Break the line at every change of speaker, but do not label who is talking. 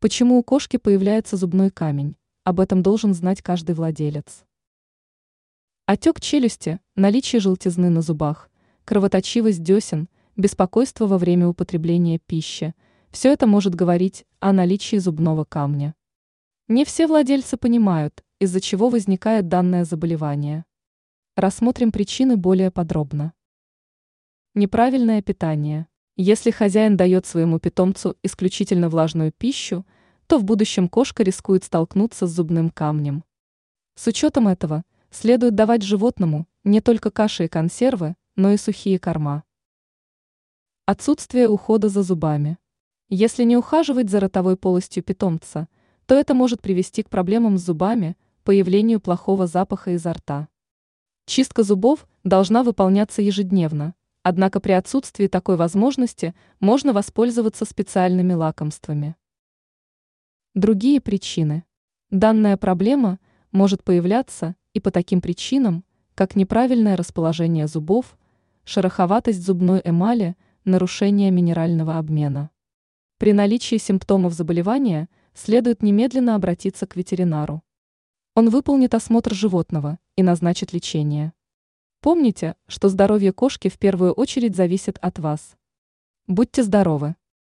Почему у кошки появляется зубной камень? Об этом должен знать каждый владелец. Отек челюсти, наличие желтизны на зубах, кровоточивость десен, беспокойство во время употребления пищи – все это может говорить о наличии зубного камня. Не все владельцы понимают, из-за чего возникает данное заболевание. Рассмотрим причины более подробно. Неправильное питание. Если хозяин дает своему питомцу исключительно влажную пищу, то в будущем кошка рискует столкнуться с зубным камнем. С учетом этого следует давать животному не только каши и консервы, но и сухие корма. Отсутствие ухода за зубами. Если не ухаживать за ротовой полостью питомца, то это может привести к проблемам с зубами, появлению плохого запаха изо рта. Чистка зубов должна выполняться ежедневно, Однако при отсутствии такой возможности можно воспользоваться специальными лакомствами. Другие причины. Данная проблема может появляться и по таким причинам, как неправильное расположение зубов, шероховатость зубной эмали, нарушение минерального обмена. При наличии симптомов заболевания следует немедленно обратиться к ветеринару. Он выполнит осмотр животного и назначит лечение. Помните, что здоровье кошки в первую очередь зависит от вас. Будьте здоровы!